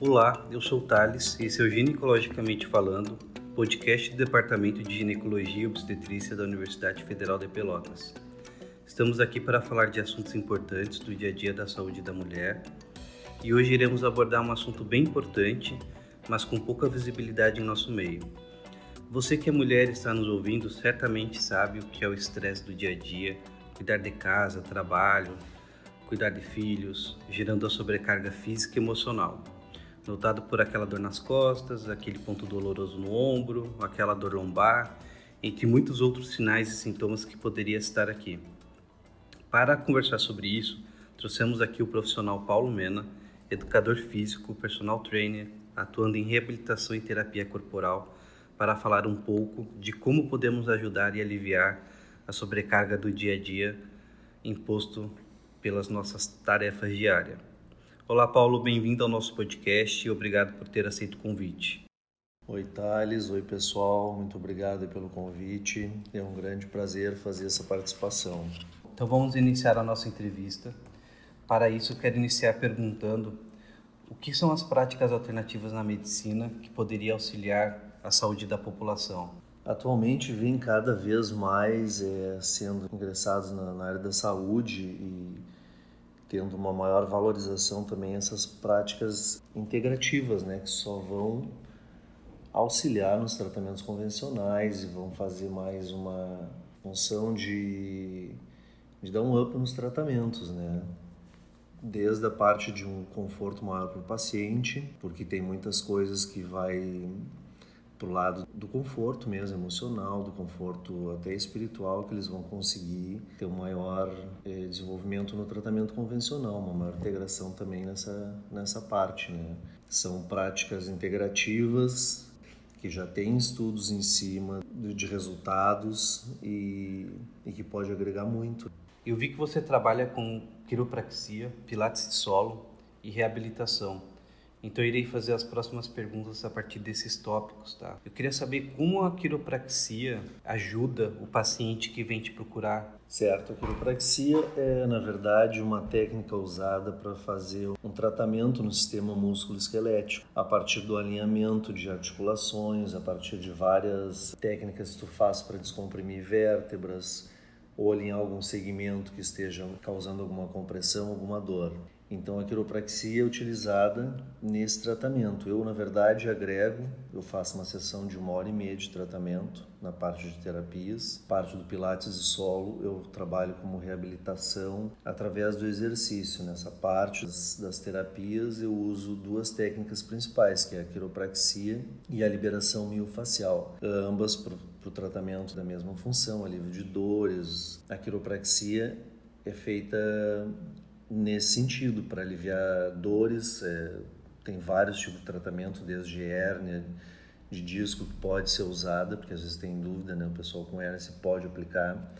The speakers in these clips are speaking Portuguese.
Olá, eu sou o Thales e esse é o Ginecologicamente Falando, podcast do Departamento de Ginecologia e Obstetrícia da Universidade Federal de Pelotas. Estamos aqui para falar de assuntos importantes do dia a dia da saúde da mulher e hoje iremos abordar um assunto bem importante, mas com pouca visibilidade em nosso meio. Você que é mulher e está nos ouvindo certamente sabe o que é o estresse do dia a dia, cuidar de casa, trabalho, cuidar de filhos, gerando a sobrecarga física e emocional notado por aquela dor nas costas, aquele ponto doloroso no ombro, aquela dor lombar, entre muitos outros sinais e sintomas que poderia estar aqui. Para conversar sobre isso, trouxemos aqui o profissional Paulo Mena, educador físico, personal trainer, atuando em reabilitação e terapia corporal, para falar um pouco de como podemos ajudar e aliviar a sobrecarga do dia a dia imposto pelas nossas tarefas diárias. Olá, Paulo, bem-vindo ao nosso podcast e obrigado por ter aceito o convite. Oi, Thales. Oi, pessoal. Muito obrigado pelo convite. É um grande prazer fazer essa participação. Então, vamos iniciar a nossa entrevista. Para isso, quero iniciar perguntando o que são as práticas alternativas na medicina que poderia auxiliar a saúde da população. Atualmente vem cada vez mais é, sendo ingressados na, na área da saúde e tendo uma maior valorização também essas práticas integrativas, né, que só vão auxiliar nos tratamentos convencionais e vão fazer mais uma função de, de dar um up nos tratamentos, né? Desde a parte de um conforto maior para o paciente, porque tem muitas coisas que vai pro lado do conforto mesmo emocional, do conforto até espiritual, que eles vão conseguir ter um maior eh, desenvolvimento no tratamento convencional, uma maior integração também nessa, nessa parte. Né? São práticas integrativas que já tem estudos em cima de resultados e, e que pode agregar muito. Eu vi que você trabalha com quiropraxia, pilates de solo e reabilitação. Então eu irei fazer as próximas perguntas a partir desses tópicos, tá? Eu queria saber como a quiropraxia ajuda o paciente que vem te procurar. Certo, a quiropraxia é, na verdade, uma técnica usada para fazer um tratamento no sistema músculo-esquelético, a partir do alinhamento de articulações, a partir de várias técnicas que tu faz para descomprimir vértebras, ou alinhar algum segmento que esteja causando alguma compressão, alguma dor. Então a quiropraxia é utilizada nesse tratamento. Eu, na verdade, agrego, eu faço uma sessão de uma hora e meia de tratamento na parte de terapias. Parte do Pilates de solo eu trabalho como reabilitação através do exercício. Nessa parte das, das terapias eu uso duas técnicas principais, que é a quiropraxia e a liberação miofacial, ambas para o tratamento da mesma função, alívio de dores. A quiropraxia é feita nesse sentido, para aliviar dores. É, tem vários tipos de tratamento, desde hérnia de disco que pode ser usada, porque às vezes tem dúvida, né? O pessoal com hérnia se pode aplicar.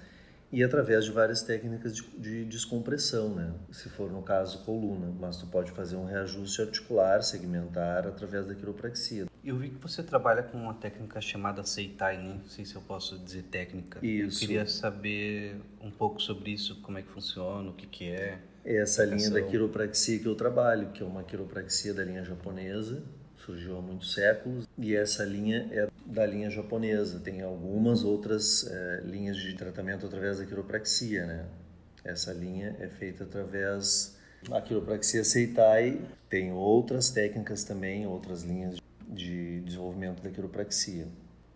E através de várias técnicas de, de descompressão, né? Se for no caso coluna, mas tu pode fazer um reajuste articular, segmentar através da quiropraxia. Eu vi que você trabalha com uma técnica chamada Seitai, né? não sei se eu posso dizer técnica. Isso. Eu queria saber um pouco sobre isso, como é que funciona, o que, que é. Essa linha da quiropraxia que eu trabalho, que é uma quiropraxia da linha japonesa, surgiu há muitos séculos, e essa linha é da linha japonesa. Tem algumas outras é, linhas de tratamento através da quiropraxia, né? Essa linha é feita através da quiropraxia Seitai, tem outras técnicas também, outras linhas de desenvolvimento da quiropraxia.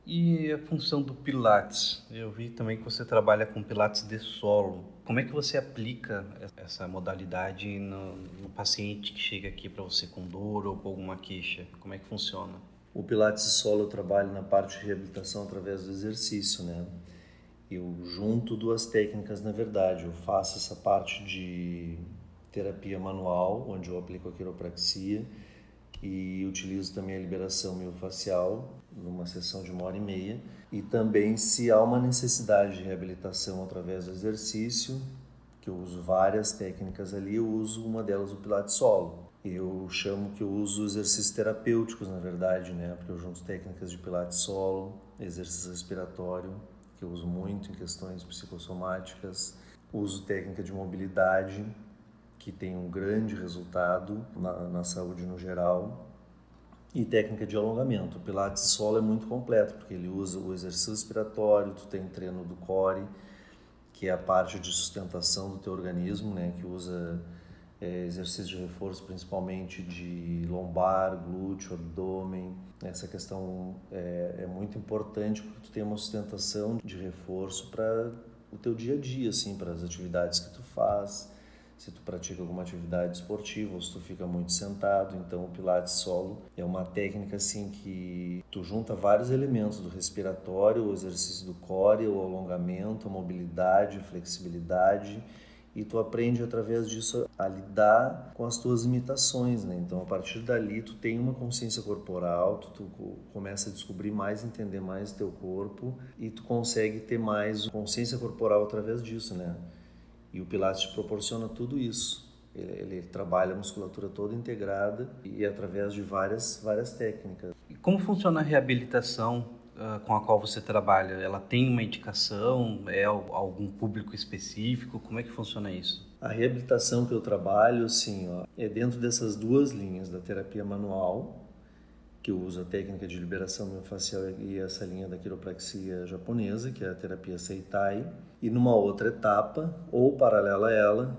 E a função do Pilates? Eu vi também que você trabalha com Pilates de solo. Como é que você aplica essa modalidade no, no paciente que chega aqui para você com dor ou com alguma queixa? Como é que funciona? O Pilates solo eu trabalho na parte de reabilitação através do exercício, né? Eu junto duas técnicas, na verdade. Eu faço essa parte de terapia manual, onde eu aplico a quiropraxia e utilizo também a liberação miofascial numa sessão de uma hora e meia. E também, se há uma necessidade de reabilitação através do exercício, que eu uso várias técnicas ali, eu uso uma delas o Pilates Solo. Eu chamo que eu uso exercícios terapêuticos, na verdade, né? Porque eu junto técnicas de Pilates Solo, exercício respiratório, que eu uso muito em questões psicossomáticas, uso técnica de mobilidade, que tem um grande resultado na, na saúde no geral e técnica de alongamento. O Pilates solo é muito completo, porque ele usa o exercício respiratório, tu tem treino do core, que é a parte de sustentação do teu organismo, né, que usa é, exercício de reforço principalmente de lombar, glúteo, abdômen. Essa questão é, é muito importante porque tu tem uma sustentação de reforço para o teu dia a dia, assim, para as atividades que tu faz se tu pratica alguma atividade esportiva ou se tu fica muito sentado. Então, o Pilates solo é uma técnica assim que tu junta vários elementos do respiratório, o exercício do core, o alongamento, a mobilidade, a flexibilidade e tu aprende através disso a lidar com as tuas limitações, né? Então, a partir dali, tu tem uma consciência corporal, tu, tu começa a descobrir mais, entender mais teu corpo e tu consegue ter mais consciência corporal através disso, né? E o Pilates te proporciona tudo isso. Ele, ele, trabalha a musculatura toda integrada e através de várias, várias técnicas. E como funciona a reabilitação uh, com a qual você trabalha? Ela tem uma indicação? É algum público específico? Como é que funciona isso? A reabilitação que eu trabalho, sim, ó, é dentro dessas duas linhas da terapia manual, que usa a técnica de liberação miofascial e essa linha da quiropraxia japonesa, que é a terapia Seitai. E numa outra etapa, ou paralela a ela,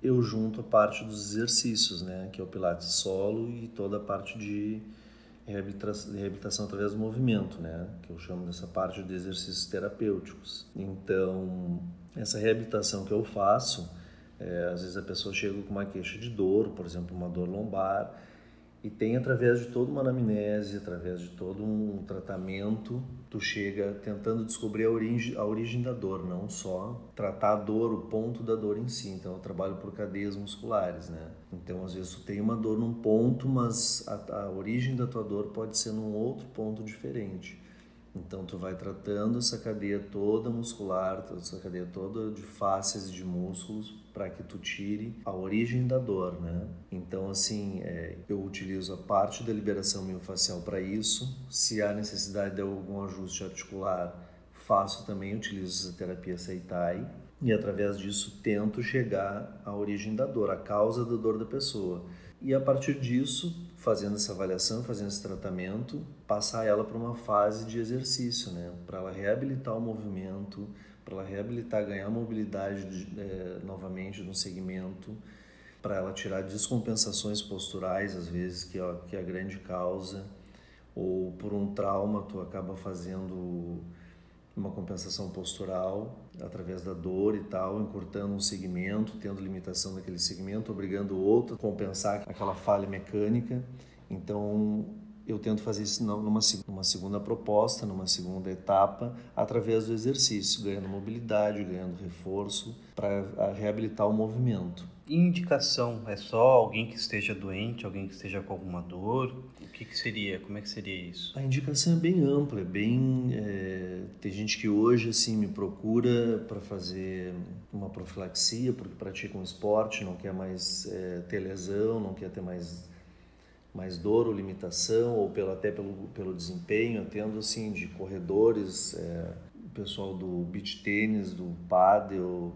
eu junto a parte dos exercícios, né, que é o pilates solo e toda a parte de reabilitação, reabilitação através do movimento, né, que eu chamo dessa parte de exercícios terapêuticos. Então, essa reabilitação que eu faço, é, às vezes a pessoa chega com uma queixa de dor, por exemplo, uma dor lombar, e tem através de toda uma anamnese, através de todo um tratamento, tu chega tentando descobrir a origem, a origem da dor, não só tratar a dor, o ponto da dor em si. Então eu trabalho por cadeias musculares, né? Então às vezes tu tem uma dor num ponto, mas a, a origem da tua dor pode ser num outro ponto diferente. Então tu vai tratando essa cadeia toda muscular, essa cadeia toda de e de músculos para que tu tire a origem da dor, né? Então assim, é, eu utilizo a parte da liberação miofascial para isso. Se há necessidade de algum ajuste articular, faço também, utilizo essa terapia Seitai e através disso tento chegar à origem da dor, a causa da dor da pessoa. E a partir disso, fazendo essa avaliação, fazendo esse tratamento, passar ela para uma fase de exercício, né? Para ela reabilitar o movimento, para ela reabilitar, ganhar mobilidade de, é, novamente no segmento, para ela tirar descompensações posturais, às vezes, que é, que é a grande causa, ou por um trauma tu acaba fazendo uma compensação postural através da dor e tal, encurtando um segmento, tendo limitação daquele segmento, obrigando o outro a compensar aquela falha mecânica. Então, eu tento fazer isso numa, numa segunda proposta, numa segunda etapa, através do exercício, ganhando mobilidade, ganhando reforço para reabilitar o movimento. Indicação é só alguém que esteja doente, alguém que esteja com alguma dor? O que, que seria? Como é que seria isso? A indicação é bem ampla, é bem. É... Tem gente que hoje assim me procura para fazer uma profilaxia porque pratica um esporte, não quer mais é, ter lesão, não quer ter mais mais dor ou limitação ou pelo até pelo pelo desempenho, tendo assim de corredores, é, o pessoal do beach tênis, do paddle,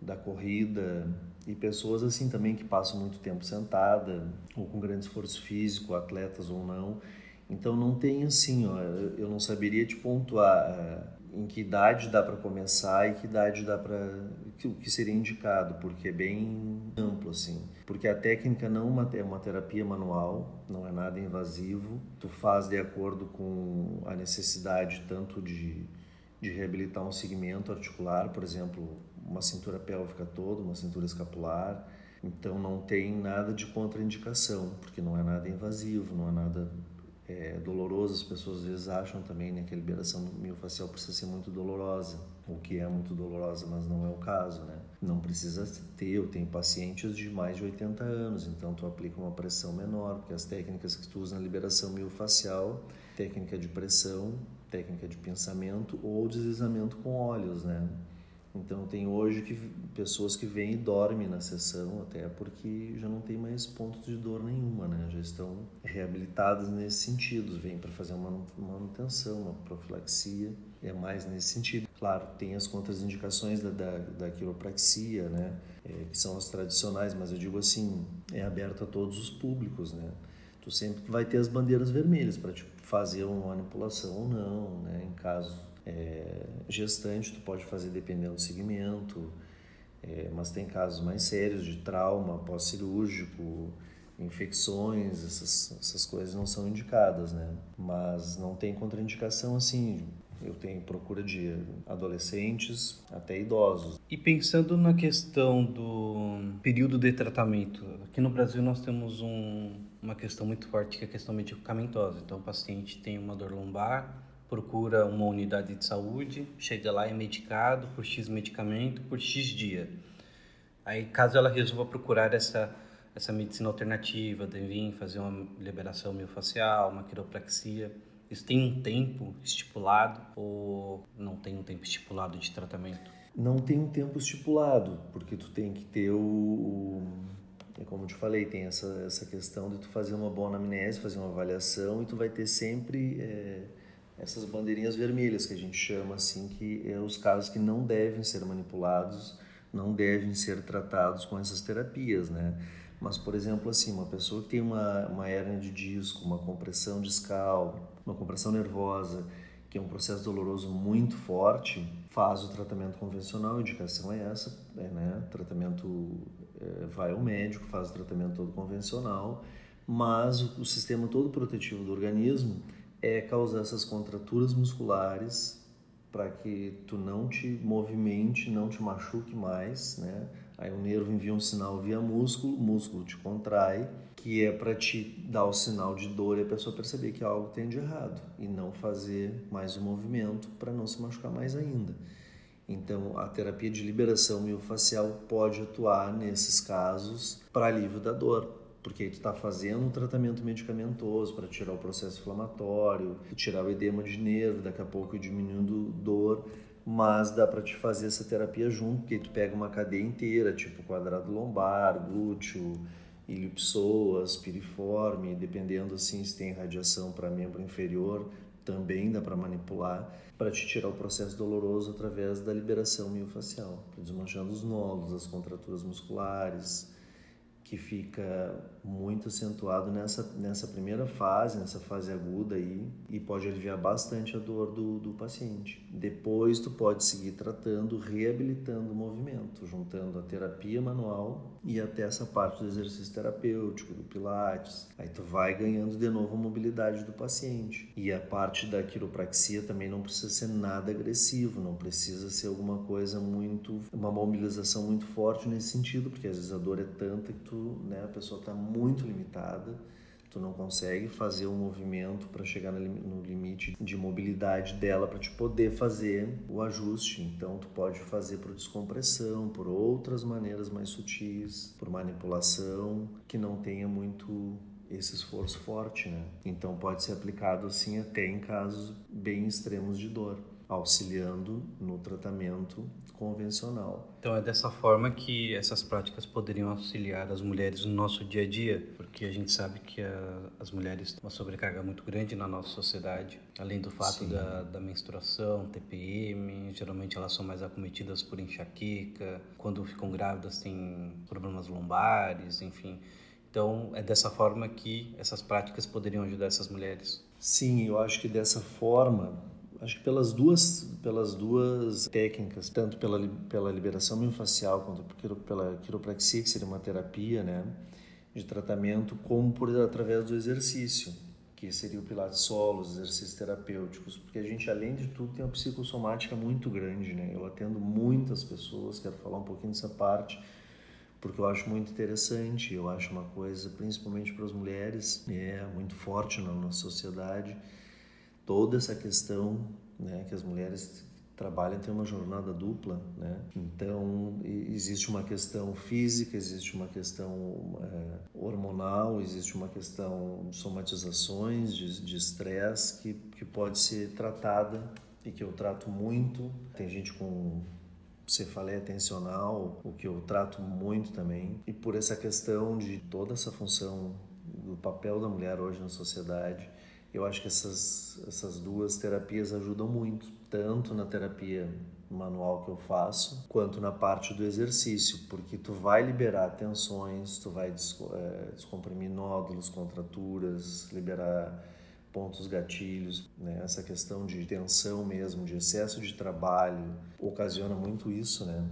da corrida e pessoas assim também que passam muito tempo sentada ou com grande esforço físico, atletas ou não. Então não tem assim, ó, eu não saberia te pontuar é, em que idade dá para começar e que idade dá para o que seria indicado, porque é bem amplo assim. Porque a técnica não é uma terapia manual, não é nada invasivo. Tu faz de acordo com a necessidade tanto de de reabilitar um segmento articular, por exemplo, uma cintura pélvica toda, uma cintura escapular. Então não tem nada de contraindicação, porque não é nada invasivo, não é nada é, doloroso. As pessoas às vezes acham também né, que a liberação miofascial precisa ser muito dolorosa, o que é muito dolorosa, mas não é o caso, né? Não precisa ter, eu tenho pacientes de mais de 80 anos, então tu aplica uma pressão menor, porque as técnicas que tu usa na liberação miofascial, técnica de pressão, técnica de pensamento ou deslizamento com óleos, né? Então tem hoje que pessoas que vêm e dormem na sessão até porque já não tem mais pontos de dor nenhuma, né? Já estão reabilitadas nesse sentido, vêm para fazer uma manutenção, uma profilaxia, é mais nesse sentido. Claro, tem as contraindicações da, da, da quiropraxia, né? É, que são as tradicionais, mas eu digo assim, é aberto a todos os públicos, né? Tu sempre vai ter as bandeiras vermelhas para te fazer uma manipulação ou não, né? Em caso é, gestante, tu pode fazer dependendo do segmento, é, mas tem casos mais sérios de trauma pós-cirúrgico, infecções, essas, essas coisas não são indicadas, né? Mas não tem contraindicação assim. Eu tenho procura de adolescentes até idosos. E pensando na questão do período de tratamento, aqui no Brasil nós temos um, uma questão muito forte que é a questão medicamentosa. Então o paciente tem uma dor lombar, procura uma unidade de saúde, chega lá é medicado por X medicamento por X dia. Aí caso ela resolva procurar essa essa medicina alternativa, vir fazer uma liberação miofascial, uma quiropraxia, isso tem um tempo estipulado ou não tem um tempo estipulado de tratamento? Não tem um tempo estipulado, porque tu tem que ter o, o é como eu te falei, tem essa, essa questão de tu fazer uma boa anamnese, fazer uma avaliação e tu vai ter sempre é, essas bandeirinhas vermelhas que a gente chama assim, que é os casos que não devem ser manipulados, não devem ser tratados com essas terapias, né? Mas, por exemplo, assim, uma pessoa que tem uma, uma hérnia de disco, uma compressão discal, uma compressão nervosa, que é um processo doloroso muito forte, faz o tratamento convencional, a indicação é essa, né? tratamento vai ao médico, faz o tratamento todo convencional, mas o, sistema todo protetivo do organismo é causar essas contraturas musculares para que tu não te movimente, não te machuque mais, né? Aí o nervo envia um sinal via músculo, o músculo te contrai, que é para te dar o sinal de dor e a pessoa perceber que algo tem de errado e não fazer mais o movimento para não se machucar mais ainda. Então, a terapia de liberação miofascial pode atuar nesses casos para alívio da dor, porque aí tu está fazendo um tratamento medicamentoso para tirar o processo inflamatório, tirar o edema de nervo, daqui a pouco diminuindo dor, mas dá para te fazer essa terapia junto, porque tu pega uma cadeia inteira, tipo quadrado lombar, glúteo, ilipsoas, piriforme, dependendo assim se tem radiação para membro inferior, também dá para manipular para te tirar o processo doloroso através da liberação miofascial, desmanchando os nódulos, as contraturas musculares, que fica muito acentuado nessa, nessa primeira fase, nessa fase aguda aí, e pode aliviar bastante a dor do, do paciente. Depois tu pode seguir tratando, reabilitando o movimento, juntando a terapia manual e até essa parte do exercício terapêutico, do pilates. Aí tu vai ganhando de novo a mobilidade do paciente. E a parte da quiropraxia também não precisa ser nada agressivo, não precisa ser alguma coisa muito, uma mobilização muito forte nesse sentido, porque às vezes a dor é tanta que tu né, a pessoa está muito limitada, tu não consegue fazer um movimento para chegar no limite de mobilidade dela para te poder fazer o ajuste. Então tu pode fazer por descompressão, por outras maneiras mais sutis, por manipulação que não tenha muito esse esforço forte, né? Então pode ser aplicado assim até em casos bem extremos de dor auxiliando no tratamento convencional. Então é dessa forma que essas práticas poderiam auxiliar as mulheres no nosso dia a dia, porque a gente sabe que a, as mulheres têm uma sobrecarga muito grande na nossa sociedade, além do fato da, da, menstruação, TPM, geralmente elas são mais acometidas por enxaqueca, quando ficam grávidas têm problemas lombares, enfim. Então é dessa forma que essas práticas poderiam ajudar essas mulheres. Sim, eu acho que dessa forma acho que pelas duas, pelas duas técnicas, tanto pela, pela liberação miofascial quanto pela quiropraxia, que seria uma terapia né, de tratamento, como por através do exercício, que seria o pilates solo, os exercícios terapêuticos, porque a gente, além de tudo, tem uma psicossomática muito grande. Né? Eu atendo muitas pessoas, quero falar um pouquinho dessa parte, porque eu acho muito interessante, eu acho uma coisa, principalmente para as mulheres, é muito forte na nossa sociedade, toda essa questão né, que as mulheres trabalham tem uma jornada dupla, né? Então existe uma questão física, existe uma questão é, hormonal, existe uma questão de somatizações, de estresse que, que pode ser tratada e que eu trato muito. Tem gente com cefaleia tensional, o que eu trato muito também. E por essa questão de toda essa função do papel da mulher hoje na sociedade, eu acho que essas, essas duas terapias ajudam muito. tanto na terapia manual que eu faço, quanto na parte do exercício, porque tu vai liberar tensões, tu vai eh, descomprimir nódulos, contraturas, liberar pontos gatilhos, né? essa questão de tensão mesmo, de excesso de trabalho, ocasiona muito isso, né?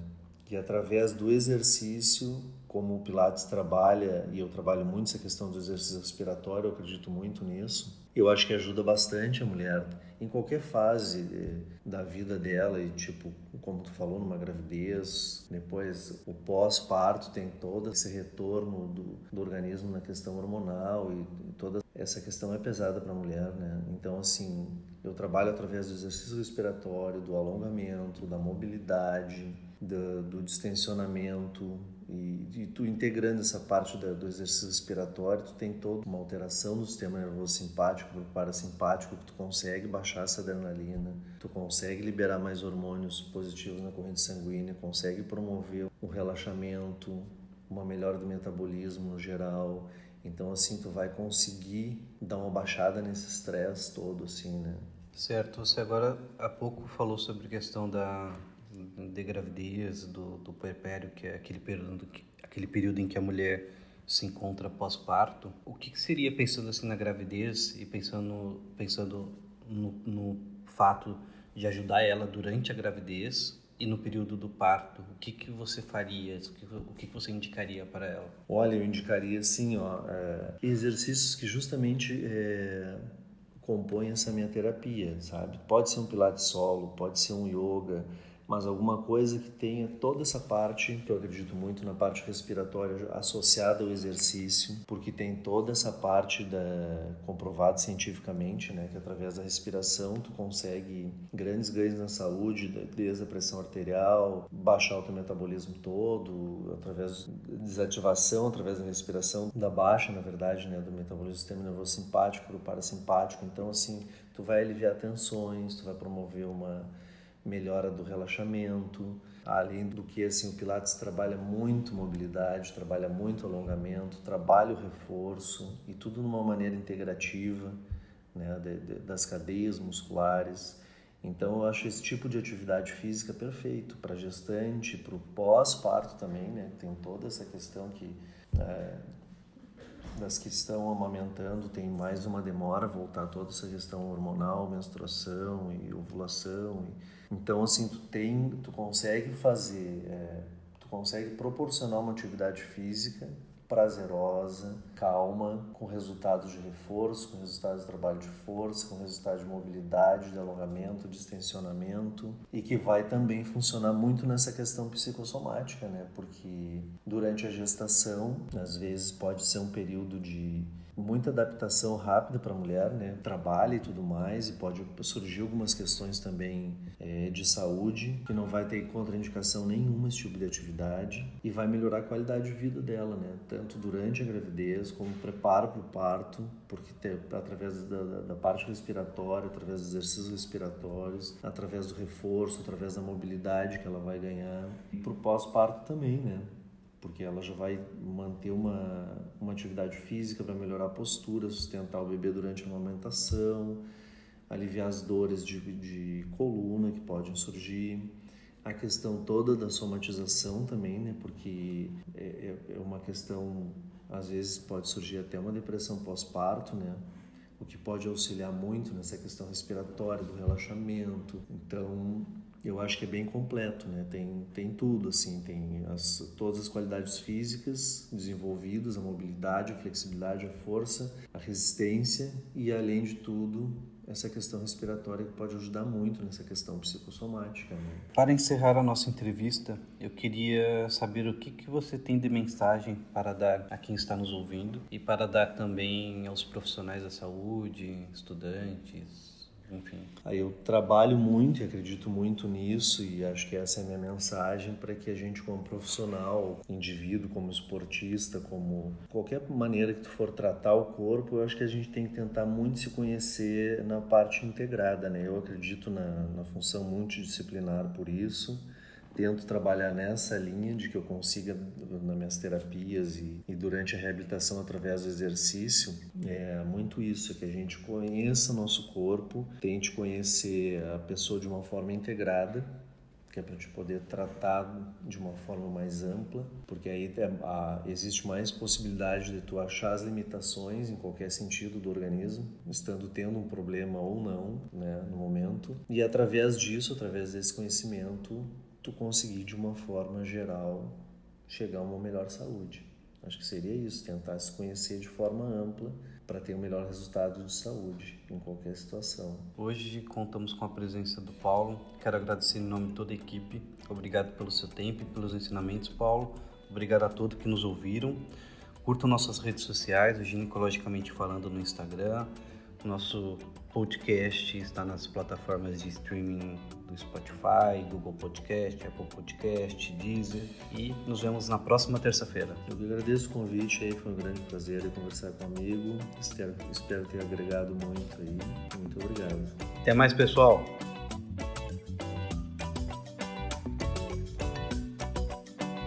Que através do exercício, como o Pilates trabalha, e eu trabalho muito essa questão do exercício respiratório, eu acredito muito nisso, eu acho que ajuda bastante a mulher em qualquer fase eh, da vida dela e tipo como tu falou numa gravidez depois o pós-parto tem todo esse retorno do, do organismo na questão hormonal e, e toda essa questão é pesada para a mulher né? Então assim eu trabalho através do exercício respiratório do alongamento da mobilidade do, do distensionamento e, e, tu integrando essa parte da, do exercício respiratório, tu tem toda uma alteração do sistema nervoso simpático para o parasimpático, que tu consegue baixar essa adrenalina, tu consegue liberar mais hormônios positivos na corrente sanguínea, consegue promover um relaxamento, uma melhora do metabolismo no geral. Então, assim, tu vai conseguir dar uma baixada nesse estresse todo, assim, né? Certo. Você agora há pouco falou sobre a questão da de gravidez, do, do puerpério, que é aquele período, aquele período em que a mulher se encontra pós-parto. O que, que, seria pensando assim na gravidez e pensando, pensando no, no fato de ajudar ela durante a gravidez e no período do parto, o que, que você faria? O que, que você indicaria para ela? Olha, eu indicaria assim, ó, é, exercícios que justamente é, compõem essa minha terapia, sabe? Pode ser um pilates solo, pode ser um yoga, mas alguma coisa que tenha toda essa parte, que eu acredito muito na parte respiratória associada ao exercício, porque tem toda essa parte da comprovada cientificamente, né, que através da respiração tu consegue grandes ganhos na saúde, desde a pressão arterial, baixar o teu metabolismo todo, através da desativação, através da respiração da baixa, na verdade, né, do metabolismo do sistema nervoso simpático para o parasimpático. Então, assim, tu vai aliviar tensões, tu vai promover uma melhora do relaxamento. Além do que, assim, o Pilates trabalha muito mobilidade, trabalha muito alongamento, trabalha o reforço e tudo numa maneira integrativa né, de, de, das cadeias musculares. Então, eu acho esse tipo de atividade física perfeito para gestante, para o pós-parto também, né? Tem toda essa questão que é, das que estão amamentando tem mais uma demora voltar toda essa questão hormonal, menstruação e ovulação. E, então, assim, tu tem, tu consegue fazer, é, tu consegue proporcionar uma atividade física prazerosa, calma, com resultados de reforço, com resultados de trabalho de força, com resultados de mobilidade, de alongamento, de extensionamento e que vai também funcionar muito nessa questão psicossomática, né? Porque durante a gestação, às vezes pode ser um período de muita adaptação rápida para a mulher, né? Trabalha e tudo mais, e pode surgir algumas questões também é, de saúde, que não vai ter contraindicação nenhuma esse tipo de atividade, e vai melhorar a qualidade de vida dela, né? Tanto durante a gravidez, como preparo para o parto, porque através da, da parte respiratória, através dos exercícios respiratórios, através do reforço, através da mobilidade que ela vai ganhar, e para o pós-parto também, né? Porque ela já vai manter uma, uma atividade física para melhorar a postura, sustentar o bebê durante a amamentação, aliviar as dores de, de coluna que podem surgir, a questão toda da somatização também, né? Porque é, é, é uma questão, às vezes pode surgir até uma depressão pós-parto, né? O que pode auxiliar muito nessa questão respiratória, do relaxamento. Então, eu acho que é bem completo, né? Tem, tem tudo, assim, tem as, todas as qualidades físicas desenvolvidas, a mobilidade, a flexibilidade, a força, a resistência e, além de tudo, essa questão respiratória que pode ajudar muito nessa questão psicossomática. Né? Para encerrar a nossa entrevista, eu queria saber o que, que você tem de mensagem para dar a quem está nos ouvindo e para dar também aos profissionais da saúde, estudantes, enfim. Aí eu trabalho muito e acredito muito nisso e acho que essa é a minha mensagem para que a gente como profissional, indivíduo, como esportista, como qualquer maneira que tu for tratar o corpo, eu acho que a gente tem que tentar muito se conhecer na parte integrada, né? Eu acredito na, na função multidisciplinar por isso tento trabalhar nessa linha de que eu consiga, nas minhas terapias e, e durante a reabilitação através do exercício, é muito isso, que a gente conheça nosso corpo, tente conhecer a pessoa de uma forma integrada que é para te poder tratar de uma forma mais ampla, porque aí é, a, existe mais possibilidade de tu achar as limitações em qualquer sentido do organismo, estando tendo um problema ou não, né, no momento, e através disso, através desse conhecimento, tu conseguir de uma forma geral chegar a uma melhor saúde. Acho que seria isso, tentar se conhecer de forma ampla para ter o um melhor resultado de saúde em qualquer situação. Hoje contamos com a presença do Paulo. Quero agradecer em nome de toda a equipe. Obrigado pelo seu tempo e pelos ensinamentos, Paulo. Obrigado a todos que nos ouviram. Curtam nossas redes sociais, o Ginecologicamente Falando no Instagram, nosso podcast está nas plataformas de streaming do Spotify, Google Podcast, Apple Podcast, Deezer e nos vemos na próxima terça-feira. Eu agradeço o convite aí, foi um grande prazer conversar comigo. Espero, espero ter agregado muito aí. Muito obrigado. Até mais, pessoal.